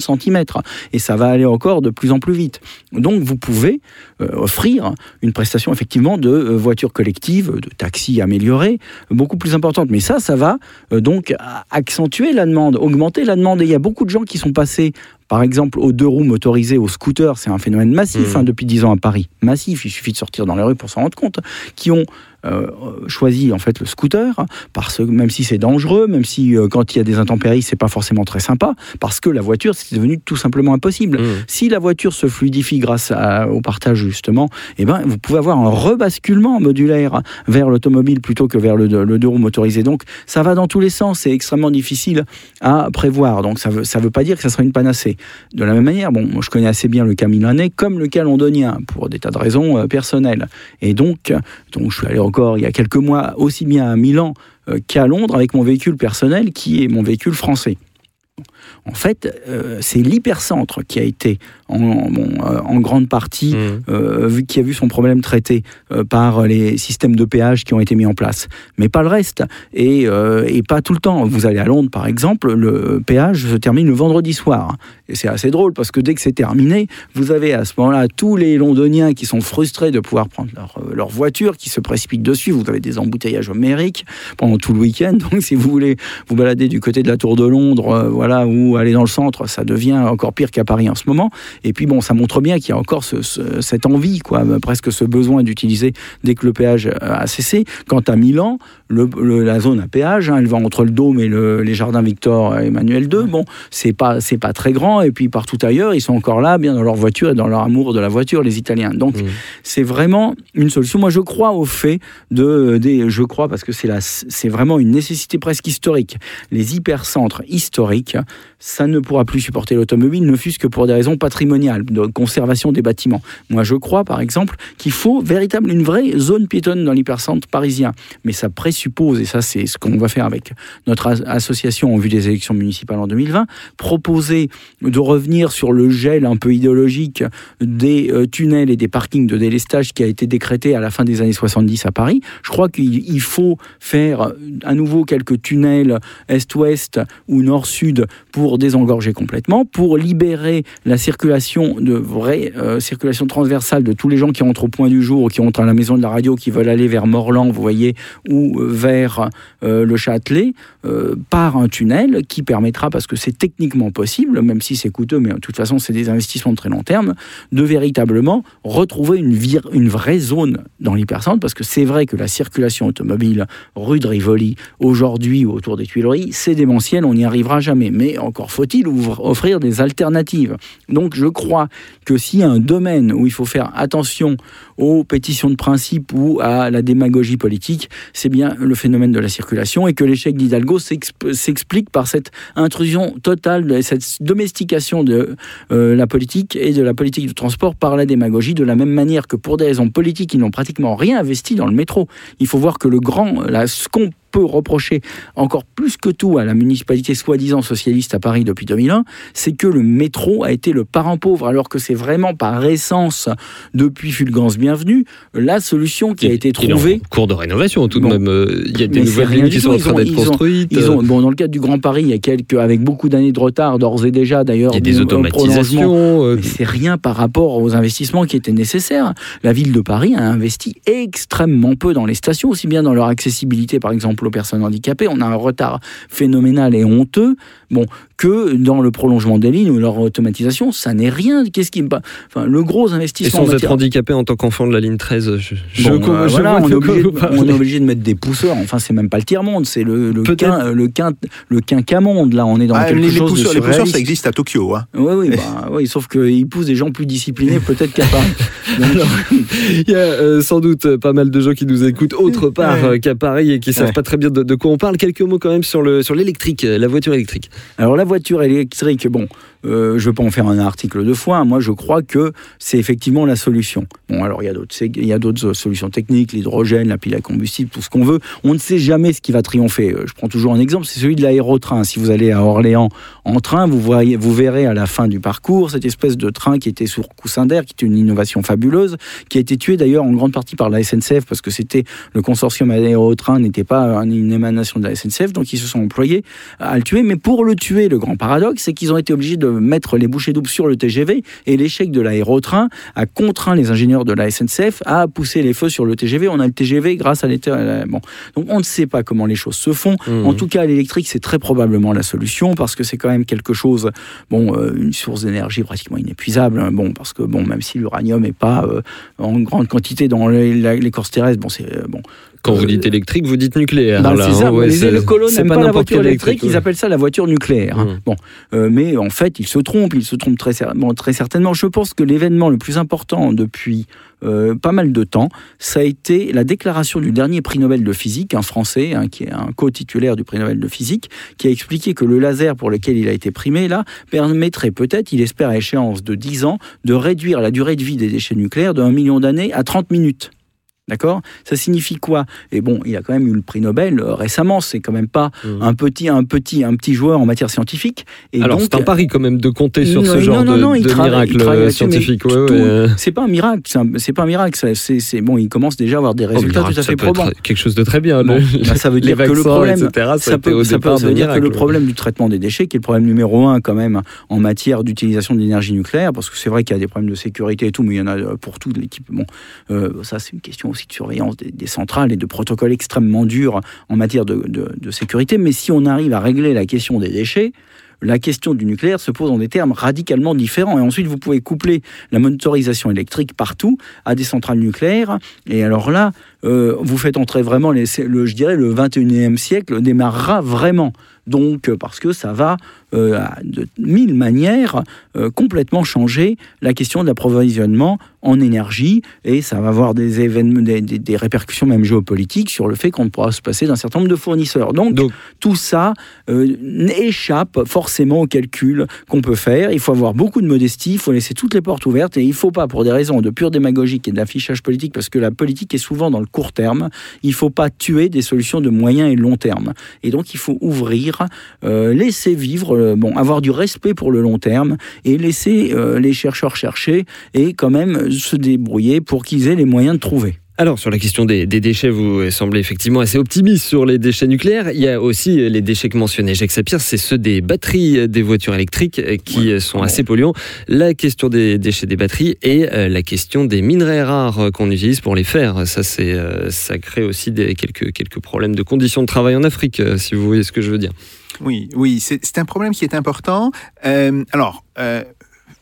Speaker 8: Et ça va aller encore de plus en plus vite. Donc, vous pouvez offrir une prestation effectivement de voitures collectives, de taxis améliorés, beaucoup plus importante. Mais ça, ça va donc accentuer la demande, augmenter la demande. Et il y a beaucoup de gens qui sont passés par exemple, aux deux roues motorisées, aux scooters, c'est un phénomène massif mmh. hein, depuis dix ans à Paris. Massif, il suffit de sortir dans les rues pour s'en rendre compte. Qui ont euh, choisi en fait le scooter parce que même si c'est dangereux, même si euh, quand il y a des intempéries c'est pas forcément très sympa, parce que la voiture c'est devenu tout simplement impossible. Mmh. Si la voiture se fluidifie grâce au partage justement, eh ben vous pouvez avoir un rebasculement modulaire vers l'automobile plutôt que vers le, deux roues motorisé. Donc ça va dans tous les sens, c'est extrêmement difficile à prévoir. Donc ça veut ça veut pas dire que ça sera une panacée. De la même manière, je connais assez bien le cas milanais comme le cas londonien pour des tas de raisons euh, personnelles. Et donc donc je suis allé il y a quelques mois aussi bien à Milan euh, qu'à Londres avec mon véhicule personnel qui est mon véhicule français. En fait, euh, c'est l'hypercentre qui a été en, euh, grande partie, mmh. qui a vu son problème traité par les systèmes de péage qui ont été mis en place, mais pas le reste, et, et, pas tout le temps. Vous allez à Londres, par exemple, le péage se termine le vendredi soir. Et c'est assez drôle parce que dès que c'est terminé, vous avez à ce moment-là tous les Londoniens qui sont frustrés de pouvoir prendre leur, euh, leur, voiture, qui se précipitent dessus. Vous avez des embouteillages homériques pendant tout le week-end. Donc si vous voulez vous balader du côté de la Tour de Londres, euh, voilà, ou aller dans le centre, ça devient encore pire qu'à Paris en ce moment. Et puis bon, ça montre bien qu'il y a encore ce, cette envie, quoi, presque ce besoin d'utiliser dès que le péage a cessé. Quant à Milan, le, la zone à péage, hein, elle va entre le Dôme et le, les Jardins Victor Emmanuel II. Bon, c'est pas c'est pas très grand et puis partout ailleurs, ils sont encore là, bien dans leur voiture et dans leur amour de la voiture, les Italiens. Donc, mmh. c'est vraiment une solution. Moi, je crois au fait de, des, je crois parce que c'est c'est vraiment une nécessité presque historique. Les hypercentres historiques, ça ne pourra plus supporter l'automobile, ne fût-ce que pour des raisons de conservation des bâtiments. Moi, je crois, par exemple, qu'il faut véritablement une vraie zone piétonne dans l'hypercentre parisien. Mais ça présuppose, et ça, c'est ce qu'on va faire avec notre association en vue des élections municipales en 2020, proposer de revenir sur le gel un peu idéologique des euh, tunnels et des parkings de délestage qui a été décrété à la fin des années 70 à Paris. Je crois qu'il faut faire euh, à nouveau quelques tunnels est-ouest ou nord-sud pour désengorger complètement, pour libérer la circulation de vraie euh, circulation transversale de tous les gens qui entrent au point du jour, qui entrent à la maison de la radio, qui veulent aller vers Morlan, vous voyez, ou vers le Châtelet, par un tunnel qui permettra, parce que c'est techniquement possible, même si c'est coûteux, mais de toute façon, c'est des investissements de très long terme, de véritablement retrouver une, vraie zone dans l'hypercentre, parce que c'est vrai que la circulation automobile rue de Rivoli, aujourd'hui ou autour des Tuileries, c'est démentiel, on n'y arrivera jamais. Mais encore faut-il offrir des alternatives. Donc je crois que s'il y a un domaine où il faut faire attention aux pétitions de principe ou à la démagogie politique, c'est bien le phénomène de la circulation et que l'échec d'Hidalgo s'explique par cette intrusion totale, cette domestication de euh, la politique et de la politique du transport par la démagogie, de la même manière que pour des raisons politiques, ils n'ont pratiquement rien investi dans le métro. Il faut voir que le grand, la, peut reprocher encore plus que tout à la municipalité soi-disant socialiste à Paris depuis 2001, c'est que le métro a été le parent pauvre, alors que c'est vraiment par essence, depuis Fulgence Bienvenue, la solution qui a été trouvée.
Speaker 6: En cours de rénovation, tout de même. Euh, il y a des nouvelles lignes qui sont en train d'être construites.
Speaker 8: Ils ont, bon, dans le cadre du Grand Paris, il y a quelques, avec beaucoup d'années de retard, d'ores et déjà d'ailleurs.
Speaker 6: Il y a des automatisations.
Speaker 8: Euh, c'est rien par rapport aux investissements qui étaient nécessaires. La ville de Paris a investi extrêmement peu dans les stations, aussi bien dans leur accessibilité, par exemple, aux personnes handicapées. On a un retard phénoménal et honteux. Bon, que dans le prolongement des lignes ou leur automatisation, ça n'est rien. Qu'est-ce qui enfin, le gros investissement.
Speaker 6: Et sans être handicapé en tant qu'enfant de la ligne 13, je,
Speaker 8: je, on, est obligé, de mettre des pousseurs. Enfin, c'est même pas le tiers monde, c'est le le, quin, le, quin, le quinquamonde. Là, on est dans ah, quelque
Speaker 2: les,
Speaker 8: chose
Speaker 2: pousseurs,
Speaker 8: de
Speaker 2: Les pousseurs, ça existe à Tokyo. Hein.
Speaker 8: Oui, oui, bah, oui, sauf qu'ils poussent des gens plus disciplinés, peut-être qu'à Paris.
Speaker 6: il y a euh, sans doute pas mal de gens qui nous écoutent autre part euh, qu'à Paris et qui savent pas très bien de, quoi on parle. Quelques mots quand même sur le sur l'électrique, la voiture électrique.
Speaker 8: Alors la voiture électrique, bon, euh, je ne veux pas en faire un article de fois. Moi, je crois que c'est effectivement la solution. Bon, alors il y a d'autres, il y a d'autres solutions techniques, l'hydrogène, la pile à combustible, tout ce qu'on veut. On ne sait jamais ce qui va triompher. Euh, je prends toujours un exemple, c'est celui de l'aérotrain. Si vous allez à Orléans en train, vous voyez, vous verrez à la fin du parcours cette espèce de train qui était sur coussin d'air, qui était une innovation fabuleuse, qui a été tué d'ailleurs en grande partie par la SNCF parce que c'était le consortium aérotrain n'était pas une émanation de la SNCF, donc ils se sont employés à le tuer. Mais pour le tuer, le grand paradoxe, c'est qu'ils ont été obligés de mettre les bouchées doubles sur le TGV et l'échec de l'aérotrain a contraint les ingénieurs de la SNCF à pousser les feux sur le TGV. On a le TGV grâce à l'éther. Bon. Donc on ne sait pas comment les choses se font. Mmh. En tout cas, l'électrique, c'est très probablement la solution parce que c'est quand même quelque chose, bon, euh, une source d'énergie pratiquement inépuisable. Hein, bon, parce que bon, même si l'uranium n'est pas euh, en grande quantité dans l'écorce terrestre, bon, c'est euh, bon,
Speaker 6: quand vous dites électrique, vous dites nucléaire.
Speaker 8: Bah, c'est ça. les colons n'aiment pas, la voiture électrique, ils appellent ça la voiture nucléaire. Hein. Mmh. Bon, euh, mais en fait, ils se trompent. Ils se trompent très, très certainement. Je pense que l'événement le plus important depuis euh, pas mal de temps, ça a été la déclaration du dernier prix Nobel de physique, un Français, hein, qui est un co-titulaire du prix Nobel de physique, qui a expliqué que le laser pour lequel il a été primé, là, permettrait peut-être, il espère à échéance de 10 ans, de réduire la durée de vie des déchets nucléaires de 1 million d'années à 30 minutes. D'accord? Ça signifie quoi? Et bon, il a quand même eu le prix Nobel euh, récemment. C'est quand même pas mmh. un petit, un petit, un petit joueur en matière scientifique.
Speaker 6: Et Alors c'est un pari quand même de compter sur ce genre non, non, de, de miracle scientifique.
Speaker 8: C'est pas un miracle. C'est pas un miracle. C'est bon. Il commence déjà à avoir des oh, résultats tout à fait probants.
Speaker 6: Quelque chose de très bien.
Speaker 8: Bah, ça veut dire que le problème, ça, peut, ça peut dire que le problème du traitement des déchets, qui est le problème numéro un quand même en matière d'utilisation d'énergie nucléaire, parce que c'est vrai qu'il y a des problèmes de sécurité et tout, mais il y en a pour tout l'équipe. Bon, euh, ça c'est une question aussi de surveillance des, centrales et de protocoles extrêmement durs en matière de, sécurité. Mais si on arrive à régler la question des déchets, la question du nucléaire se pose en des termes radicalement différents. Et ensuite, vous pouvez coupler la motorisation électrique partout à des centrales nucléaires. Et alors là, euh, vous faites entrer vraiment, le, je dirais, le 21e siècle démarrera vraiment. Donc, parce que ça va euh, de mille manières euh, complètement changer la question de l'approvisionnement en énergie et ça va avoir des événements, des, répercussions même géopolitiques sur le fait qu'on ne pourra se passer d'un certain nombre de fournisseurs. Donc, tout ça euh, échappe forcément au calcul qu'on peut faire. Il faut avoir beaucoup de modestie, il faut laisser toutes les portes ouvertes et il ne faut pas, pour des raisons de pure démagogie et d'affichage politique, parce que la politique est souvent dans le court terme, il ne faut pas tuer des solutions de moyen et long terme. Et donc il faut ouvrir, laisser vivre euh, bon, avoir du respect pour le long terme et laisser euh, les chercheurs chercher et quand même se débrouiller pour qu'ils aient les moyens de trouver.
Speaker 6: Alors, sur la question des, déchets, vous semblez effectivement assez optimiste sur les déchets nucléaires. Il y a aussi les déchets que mentionnait Jacques Sapir, c'est ceux des batteries des voitures électriques qui sont assez polluants. La question des déchets des batteries et euh, la question des minerais rares qu'on utilise pour les faire. Ça, c'est, ça crée aussi des, quelques, quelques problèmes de conditions de travail en Afrique, si vous voyez ce que je veux dire.
Speaker 2: Oui, oui, c'est un problème qui est important. Euh, alors, euh,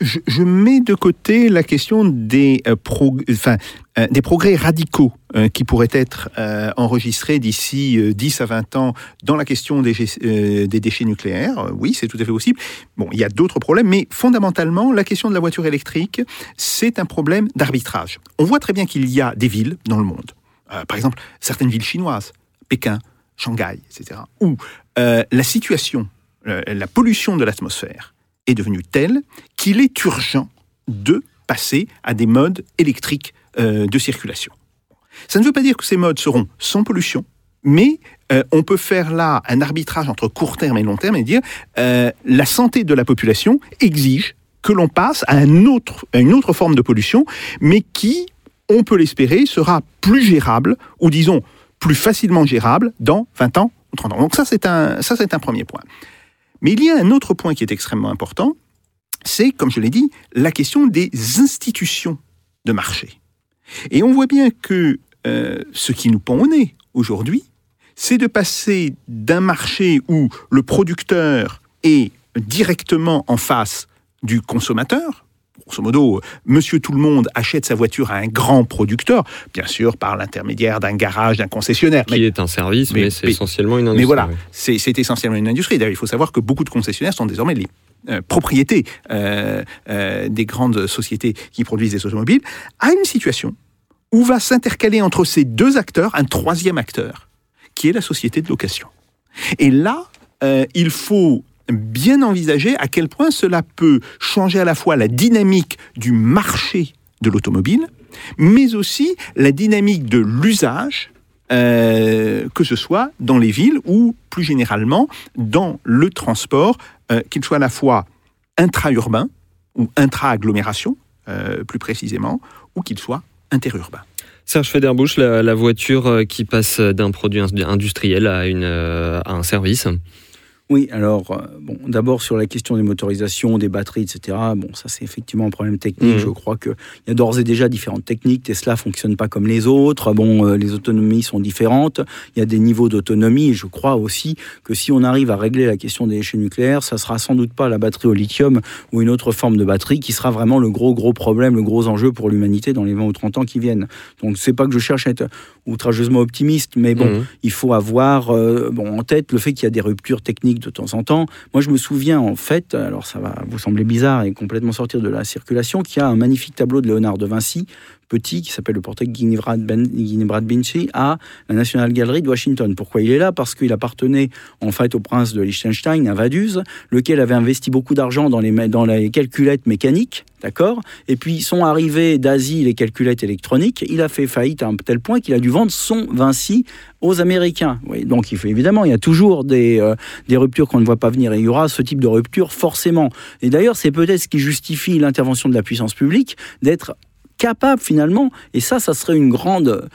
Speaker 2: je, mets de côté la question des, euh, des progrès radicaux qui pourraient être enregistrés d'ici 10 à 20 ans dans la question des, des déchets nucléaires. Oui, c'est tout à fait possible. Bon, il y a d'autres problèmes, mais fondamentalement, la question de la voiture électrique, c'est un problème d'arbitrage. On voit très bien qu'il y a des villes dans le monde, par exemple certaines villes chinoises, Pékin, Shanghai, etc., où euh, la situation, euh, la pollution de l'atmosphère est devenue telle qu'il est urgent de passer à des modes électriques euh, de circulation. Ça ne veut pas dire que ces modes seront sans pollution, mais on peut faire là un arbitrage entre court terme et long terme et dire la santé de la population exige que l'on passe à, un autre, à une autre forme de pollution, mais qui, on peut l'espérer, sera plus gérable, ou disons plus facilement gérable dans 20 ans ou 30 ans. Donc ça, c'est un, ça, c'est un premier point. Mais il y a un autre point qui est extrêmement important, c'est, comme je l'ai dit, la question des institutions de marché. Et on voit bien que euh, ce qui nous pend au nez aujourd'hui, c'est de passer d'un marché où le producteur est directement en face du consommateur, grosso modo, monsieur tout le monde achète sa voiture à un grand producteur, bien sûr par l'intermédiaire d'un garage, d'un concessionnaire.
Speaker 6: Qui est un service, mais, c'est essentiellement une industrie.
Speaker 2: Mais voilà, c'est essentiellement une industrie. D'ailleurs, il faut savoir que beaucoup de concessionnaires sont désormais les euh, propriétés euh, euh, des grandes sociétés qui produisent des automobiles, à une situation où va s'intercaler entre ces deux acteurs un troisième acteur, qui est la société de location. Et là, il faut bien envisager à quel point cela peut changer à la fois la dynamique du marché de l'automobile, mais aussi la dynamique de l'usage, euh, que ce soit dans les villes ou plus généralement dans le transport, euh, qu'il soit à la fois intra-urbain ou intra-agglomération, euh, plus précisément, ou qu'il soit interurbain.
Speaker 6: Serge Federbush, la, voiture qui passe d'un produit industriel à un service
Speaker 8: oui, alors, euh, bon, d'abord sur la question des motorisations, des batteries, etc. Bon, ça c'est effectivement un problème technique. Mmh. Je crois qu'il y a d'ores et déjà différentes techniques. Tesla fonctionne pas comme les autres. Bon, euh, les autonomies sont différentes. Il y a des niveaux d'autonomie. Je crois aussi que si on arrive à régler la question des déchets nucléaires, ça sera sans doute pas la batterie au lithium ou une autre forme de batterie qui sera vraiment le gros, gros problème, le gros enjeu pour l'humanité dans les 20 ou 30 ans qui viennent. Donc, c'est pas que je cherche à être outrageusement optimiste, mais bon, mmh. il faut avoir euh, bon, en tête le fait qu'il y a des ruptures techniques de temps en temps. Moi, je me souviens, en fait, alors ça va vous sembler bizarre et complètement sortir de la circulation, qu'il y a un magnifique tableau de Léonard de Vinci, petit, qui s'appelle le portrait Ginevra ben, Vinci, à la National Gallery de Washington. Pourquoi il est là? Parce qu'il appartenait en fait au prince de Liechtenstein, à Vaduz, lequel avait investi beaucoup d'argent dans les, dans les calculettes mécaniques, d'accord? Et puis sont arrivés d'Asie les calculettes électroniques. Il a fait faillite à un tel point qu'il a dû vendre son Vinci aux Américains. Oui, donc il faut évidemment, il y a toujours des, euh, des ruptures qu'on ne voit pas venir et il y aura ce type de rupture forcément. Et d'ailleurs, c'est peut-être ce qui justifie l'intervention de la puissance publique d'être capable finalement, et ça, ça serait une grande,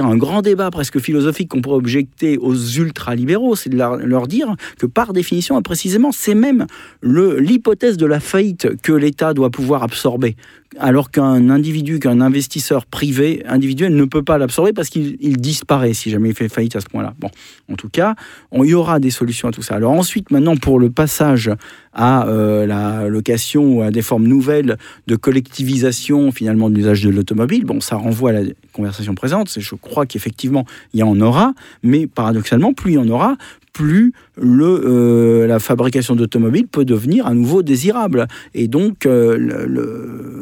Speaker 8: un grand débat presque philosophique qu'on pourrait objecter aux ultralibéraux, c'est de leur dire que par définition, précisément, c'est même l'hypothèse de la faillite que l'État doit pouvoir absorber alors qu'un individu, qu'un investisseur privé individuel ne peut pas l'absorber parce qu'il disparaît si jamais il fait faillite à ce point-là. Bon, en tout cas, il y aura des solutions à tout ça. Alors ensuite, maintenant, pour le passage à euh, la location ou à des formes nouvelles de collectivisation finalement de l'usage de l'automobile, bon, ça renvoie à la conversation présente. Je crois qu'effectivement, il y en aura, mais paradoxalement, plus il y en aura, plus le, euh, la fabrication d'automobiles peut devenir à nouveau désirable. Et donc, euh,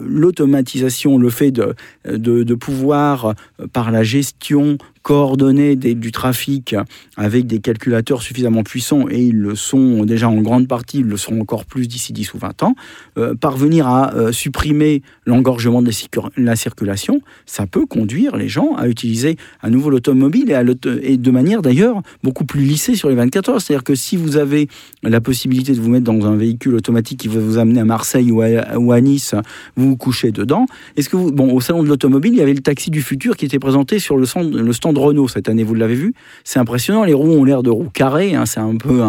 Speaker 8: l'automatisation, le, fait de, pouvoir, par la gestion coordonner du trafic avec des calculateurs suffisamment puissants, et ils le sont déjà en grande partie, ils le seront encore plus d'ici 10 ou 20 ans, euh, parvenir à euh, supprimer l'engorgement de la circulation, ça peut conduire les gens à utiliser à nouveau l'automobile et, de manière d'ailleurs beaucoup plus lissée sur les 24 heures. C'est-à-dire que si vous avez la possibilité de vous mettre dans un véhicule automatique qui va vous amener à Marseille ou à, Nice, vous vous couchez dedans. Est-ce que vous, bon, au salon de l'automobile, il y avait le taxi du futur qui était présenté sur le stand de Renault cette année, vous l'avez vu. C'est impressionnant, les roues ont l'air de roues carrées, hein. c'est un peu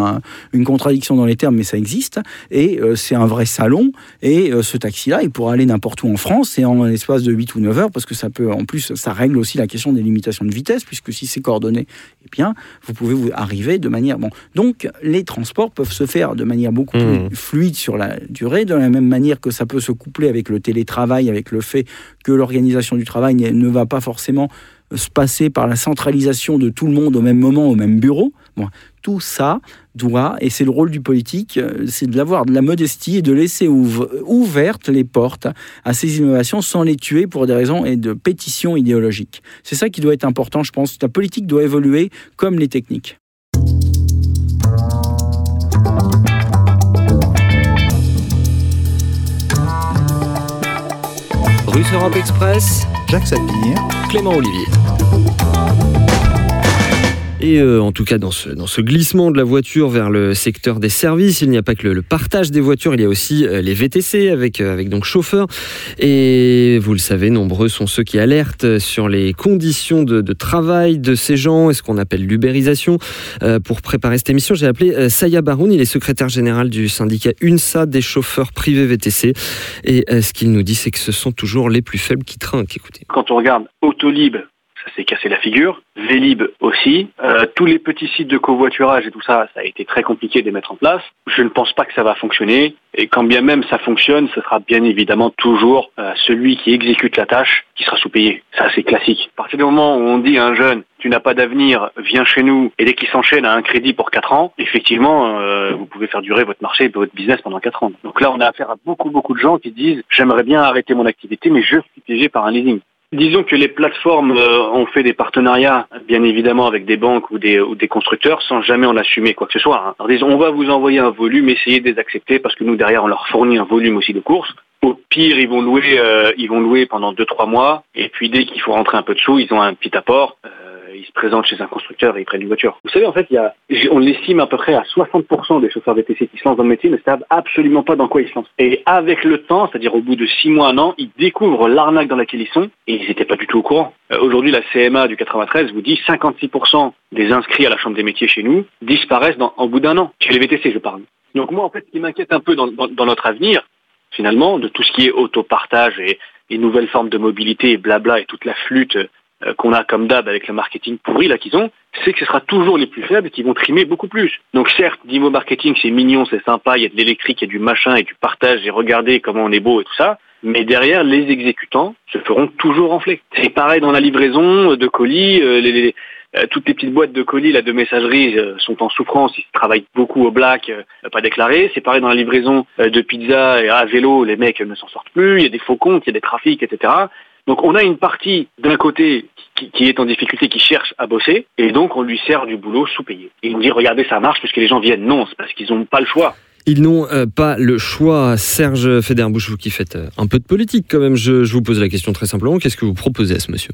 Speaker 8: une contradiction dans les termes, mais ça existe. Et euh, c'est un vrai salon. Et euh, ce taxi-là, il pourra aller n'importe où en France, et en l'espace de 8 ou 9 heures, parce que ça peut, en plus, ça règle aussi la question des limitations de vitesse, puisque si c'est coordonné, eh bien, vous pouvez vous arriver de manière... Bon, donc, les transports peuvent se faire de manière beaucoup mmh. plus fluide sur la durée, de la même manière que ça peut se coupler avec le télétravail, avec le fait que l'organisation du travail ne va pas forcément se passer par la centralisation de tout le monde au même moment, au même bureau. Tout ça doit, et c'est le rôle du politique, euh, c'est de l'avoir de la modestie et de laisser ouvertes les portes à ces innovations sans les tuer pour des raisons et de pétition idéologique. C'est ça qui doit être important, je pense. La politique doit évoluer comme les techniques.
Speaker 6: Russe Europe Express,
Speaker 2: Jacques Sapir,
Speaker 6: Clément Olivier. Et euh, en tout cas, dans ce, glissement de la voiture vers le secteur des services, il n'y a pas que le, partage des voitures, il y a aussi euh, les VTC avec, euh, avec donc chauffeurs. Et vous le savez, nombreux sont ceux qui alertent sur les conditions de, travail de ces gens ce qu'on appelle l'ubérisation. pour préparer cette émission, j'ai appelé Saya Baroun, il est secrétaire général du syndicat UNSA des chauffeurs privés VTC. Et ce qu'il nous dit, c'est que ce sont toujours les plus faibles qui trinquent. Écoutez.
Speaker 9: Quand on regarde Autolib, ça s'est cassé la figure. Vélib aussi. Euh, tous les petits sites de covoiturage et tout ça, ça a été très compliqué de les mettre en place. Je ne pense pas que ça va fonctionner. Et quand bien même ça fonctionne, ce sera bien évidemment toujours euh, celui qui exécute la tâche qui sera sous-payé. Ça, c'est classique. À partir du moment où on dit à un jeune, tu n'as pas d'avenir, viens chez nous, et dès qu'il s'enchaîne à un crédit pour 4 ans, effectivement, euh, vous pouvez faire durer votre marché et votre business pendant 4 ans. Donc là, on a affaire à beaucoup, beaucoup de gens qui disent, j'aimerais bien arrêter mon activité, mais je suis piégé par un leasing. Disons que les plateformes ont fait des partenariats, bien évidemment, avec des banques ou des, ou des constructeurs, sans jamais en assumer quoi que ce soit. Hein. Alors disons, on va vous envoyer un volume, essayez de les accepter parce que nous derrière on leur fournit un volume aussi de courses. Au pire, ils vont louer, ils vont louer pendant deux trois mois, et puis dès qu'il faut rentrer un peu de sous, ils ont un petit apport ils se présentent chez un constructeur et ils prennent une voiture. Vous savez, en fait, il y a, on l'estime à peu près à 60% des chauffeurs VTC qui se lancent dans le métier ne savent absolument pas dans quoi ils se lancent. Et avec le temps, c'est-à-dire au bout de 6 mois, un an, ils découvrent l'arnaque dans laquelle ils sont et ils n'étaient pas du tout au courant. Euh, aujourd'hui, la CMA du 93 vous dit 56% des inscrits à la Chambre des métiers chez nous disparaissent au bout d'un an. Chez les VTC, je parle. Donc moi, en fait, ce qui m'inquiète un peu dans, dans, notre avenir, finalement, de tout ce qui est autopartage et, et nouvelles formes de mobilité et blabla et toute la flûte euh, qu'on a comme d'hab avec le marketing pourri là qu'ils ont, c'est que ce sera toujours les plus faibles qui vont trimer beaucoup plus. Donc certes, niveau marketing, c'est mignon, c'est sympa, il y a de l'électrique, il y a du machin et du partage et regardez comment on est beau et tout ça, mais derrière, les exécutants se feront toujours enfler. C'est pareil dans la livraison de colis, euh, les, euh, toutes les petites boîtes de colis là, de messagerie sont en souffrance, ils travaillent beaucoup au black, pas déclaré. C'est pareil dans la livraison de pizza et à vélo, les mecs ne s'en sortent plus, il y a des faux comptes, il y a des trafics, etc. Donc on a une partie d'un côté qui, est en difficulté, qui cherche à bosser, et donc on lui sert du boulot sous-payé. Il nous dit regardez ça marche puisque les gens viennent. Non, c'est parce qu'ils n'ont pas le choix.
Speaker 6: Ils n'ont euh, pas le choix. Serge Federbouch, vous qui faites euh, un peu de politique quand même, je, je vous pose la question très simplement. Qu'est-ce que vous proposez à ce monsieur?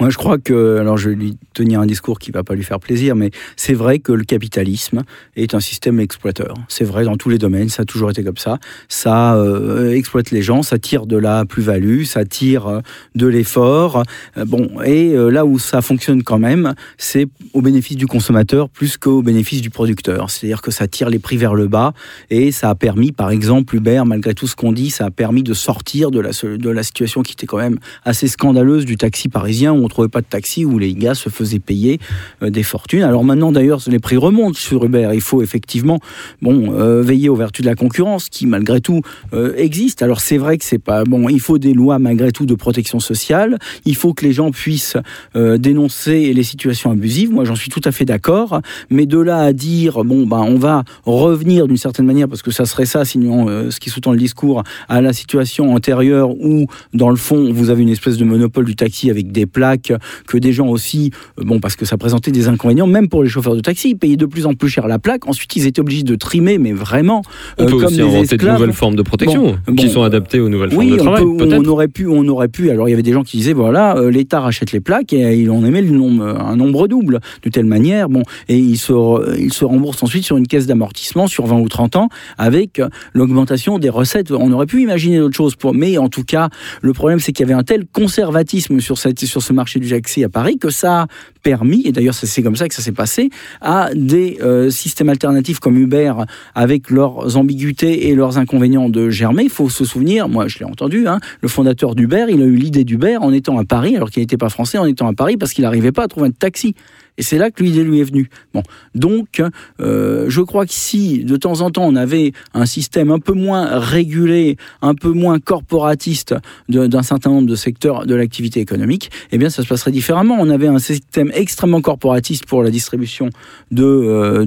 Speaker 8: Moi, je crois que, alors je vais lui tenir un discours qui va pas lui faire plaisir, mais c'est vrai que le capitalisme est un système exploiteur. C'est vrai dans tous les domaines, ça a toujours été comme ça. Ça euh, exploite les gens, ça tire de la plus-value, ça tire euh, de l'effort. Euh, bon, et là où ça fonctionne quand même, c'est au bénéfice du consommateur plus qu'au bénéfice du producteur. C'est-à-dire que ça tire les prix vers le bas et ça a permis, par exemple, Uber, malgré tout ce qu'on dit, ça a permis de sortir de la, de la situation qui était quand même assez scandaleuse du taxi parisien où on trouvait pas de taxi, où les gars se faisaient payer euh, des fortunes. Alors maintenant, d'ailleurs, les prix remontent sur Uber. Il faut effectivement bon, euh, veiller aux vertus de la concurrence, qui malgré tout euh, existe. Alors c'est vrai que c'est pas bon. Il faut des lois malgré tout de protection sociale. Il faut que les gens puissent dénoncer les situations abusives. Moi, j'en suis tout à fait d'accord. Mais de là à dire bon ben on va revenir d'une certaine manière parce que ça serait ça, sinon ce qui sous-tend le discours à la situation antérieure où dans le fond vous avez une espèce de monopole du taxi avec des plaques que des gens aussi, euh, bon, parce que ça présentait des inconvénients, même pour les chauffeurs de taxi, ils payaient de plus en plus cher la plaque. Ensuite, ils étaient obligés de trimer, mais vraiment,
Speaker 6: on peut euh, comme aussi inventer de nouvelles formes de protection qui sont adaptées aux nouvelles formes de travail.
Speaker 8: on aurait pu, on aurait pu. Alors, il y avait des gens qui disaient, voilà, euh, l'État rachète les plaques et il en émet le nombre, un nombre double de telle manière, bon, et il se, il se rembourse ensuite sur une caisse d'amortissement sur 20 ou 30 ans avec l'augmentation des recettes. On aurait pu imaginer d'autres choses, pour, mais en tout cas, le problème, c'est qu'il y avait un tel conservatisme sur, cette, sur ce marché marché du Jaxi à Paris que ça a permis, et d'ailleurs c'est comme ça que ça s'est passé, à des euh, systèmes alternatifs comme Uber, avec leurs ambiguïtés et leurs inconvénients de germer. Il faut se souvenir, moi je l'ai entendu, hein, le fondateur d'Uber, il a eu l'idée d'Uber en étant à Paris, alors qu'il n'était pas français, en étant à Paris, parce qu'il n'arrivait pas à trouver un taxi. Et c'est là que l'idée lui est venue. Bon, donc, euh, je crois que si de temps en temps on avait un système un peu moins régulé, un peu moins corporatiste d'un certain nombre de secteurs de l'activité économique, eh bien, ça se passerait différemment. On avait un système extrêmement corporatiste pour la distribution de euh,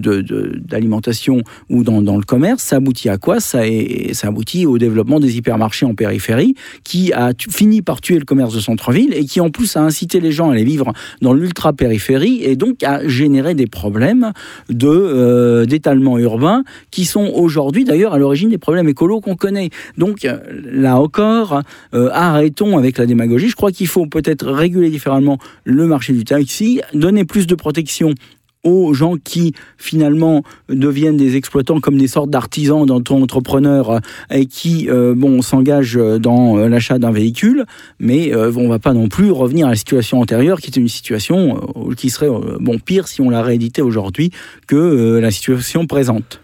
Speaker 8: d'alimentation ou dans, dans, le commerce. Ça aboutit à quoi? Ça, est, ça aboutit au développement des hypermarchés en périphérie, qui a fini par tuer le commerce de centre-ville et qui en plus a incité les gens à aller vivre dans l'ultra périphérie et donc à générer des problèmes euh, d'étalement urbain qui sont aujourd'hui d'ailleurs à l'origine des problèmes écolos qu'on connaît. Donc euh, là encore, euh, arrêtons avec la démagogie. Je crois qu'il faut peut-être réguler différemment le marché du taxi, donner plus de protection aux gens qui finalement deviennent des exploitants comme des sortes d'artisans d'entrepreneurs euh, et qui euh, bon s'engagent dans euh, l'achat d'un véhicule mais on va pas non plus revenir à la situation antérieure qui était une situation qui serait bon pire si on la rééditait aujourd'hui que la situation présente.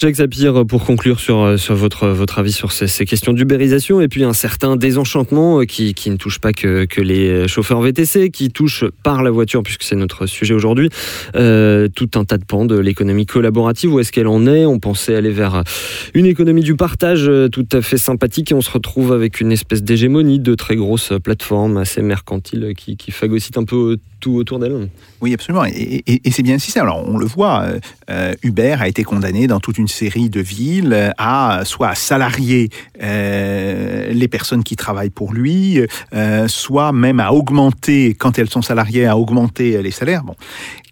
Speaker 6: Jacques Sapir, pour conclure sur, euh, sur votre, votre avis sur ces, ces questions d'ubérisation et puis un certain désenchantement euh, qui, qui ne touche pas que, que, les chauffeurs VTC, qui touche par la voiture, puisque c'est notre sujet aujourd'hui, euh, tout un tas de pans de l'économie collaborative. Où est-ce qu'elle en est? On pensait aller vers une économie du partage tout à fait sympathique et on se retrouve avec une espèce d'hégémonie de très grosses plateformes assez mercantiles qui, qui phagocytent un peu tout autour d'elle.
Speaker 2: Oui, absolument. Et, c'est bien ainsi. Alors, on le voit, Uber a été condamné dans toute une série de villes à soit salarier les personnes qui travaillent pour lui, soit même à augmenter, quand elles sont salariées, à augmenter les salaires. Bon,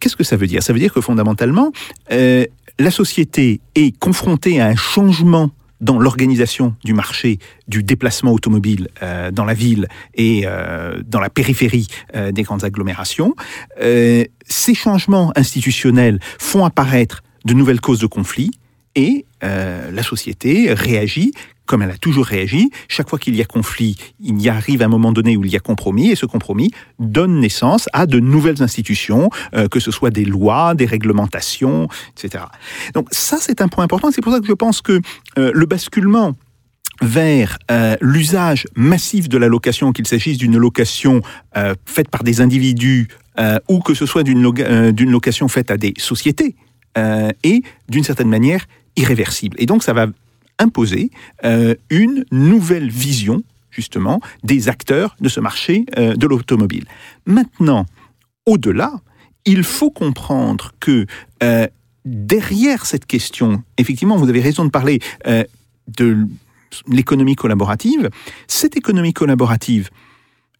Speaker 2: qu'est-ce que ça veut dire? Ça veut dire que fondamentalement, la société est confrontée à un changement dans l'organisation du marché du déplacement automobile euh, dans la ville et euh, dans la périphérie euh, des grandes agglomérations. ces changements institutionnels font apparaître de nouvelles causes de conflits et la société réagit comme elle a toujours réagi. Chaque fois qu'il y a conflit, il y arrive un moment donné où il y a compromis, et ce compromis donne naissance à de nouvelles institutions, euh, que ce soit des lois, des réglementations, etc. Donc ça, c'est un point important. C'est pour ça que je pense que euh, le basculement vers euh, l'usage massif de la location, qu'il s'agisse d'une location faite par des individus ou que ce soit d'une location faite à des sociétés, est d'une certaine manière irréversible. Et donc ça va imposer euh, une nouvelle vision justement des acteurs de ce marché euh, de l'automobile. Maintenant, au-delà, il faut comprendre que euh, derrière cette question, effectivement, vous avez raison de parler de l'économie collaborative. Cette économie collaborative,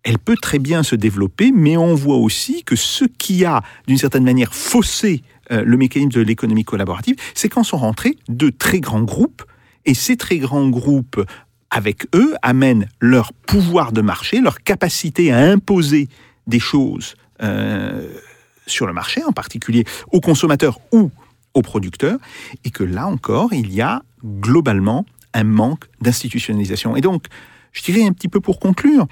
Speaker 2: elle peut très bien se développer, mais on voit aussi que ce qui a, d'une certaine manière, faussé le mécanisme de l'économie collaborative, c'est quand sont rentrés de très grands groupes et ces très grands groupes, avec eux, amènent leur pouvoir de marché, leur capacité à imposer des choses euh, sur le marché, en particulier aux consommateurs ou aux producteurs, et que là encore, il y a globalement un manque d'institutionnalisation. Et donc, je dirais un petit peu pour conclure,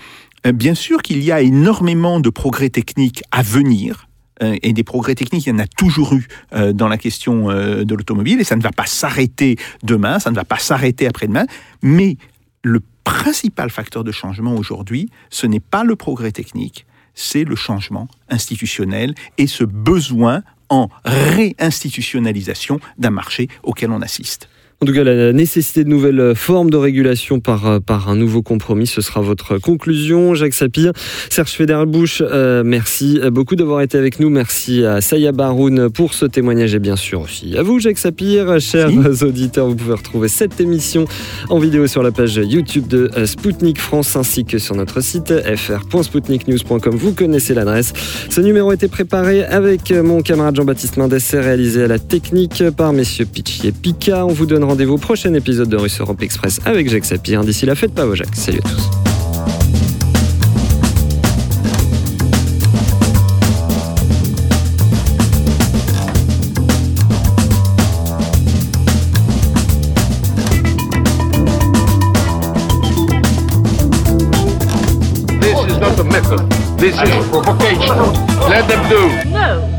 Speaker 2: euh, bien sûr qu'il y a énormément de progrès techniques à venir, et des progrès techniques, il y en a toujours eu euh, dans la question euh, de l'automobile, et ça ne va pas s'arrêter demain, ça ne va pas s'arrêter après-demain, mais le principal facteur de changement aujourd'hui, ce n'est pas le progrès technique, c'est le changement institutionnel et ce besoin en réinstitutionnalisation d'un marché auquel on assiste.
Speaker 6: En tout cas, la nécessité de nouvelles formes de régulation par, euh, par un nouveau compromis, ce sera votre conclusion. Jacques Sapir, Serge Federbusch, euh, merci beaucoup d'avoir été avec nous. Merci à Saya Baroun pour ce témoignage et bien sûr aussi à vous, Jacques Sapir. Chers auditeurs, vous pouvez retrouver cette émission en vidéo sur la page YouTube de euh, Spoutnik France ainsi que sur notre site fr.spoutniknews.com. Vous connaissez l'adresse. Ce numéro a été préparé avec mon camarade Jean-Baptiste Mendes et réalisé à la technique par messieurs Pitchy et Pika. On vous donne rendez-vous au prochain épisode de Russe Europe Express avec Jacques Sapir. D'ici là, faites pas vos Jacques. Salut à tous. This is not a method. This is provocation. Let them do.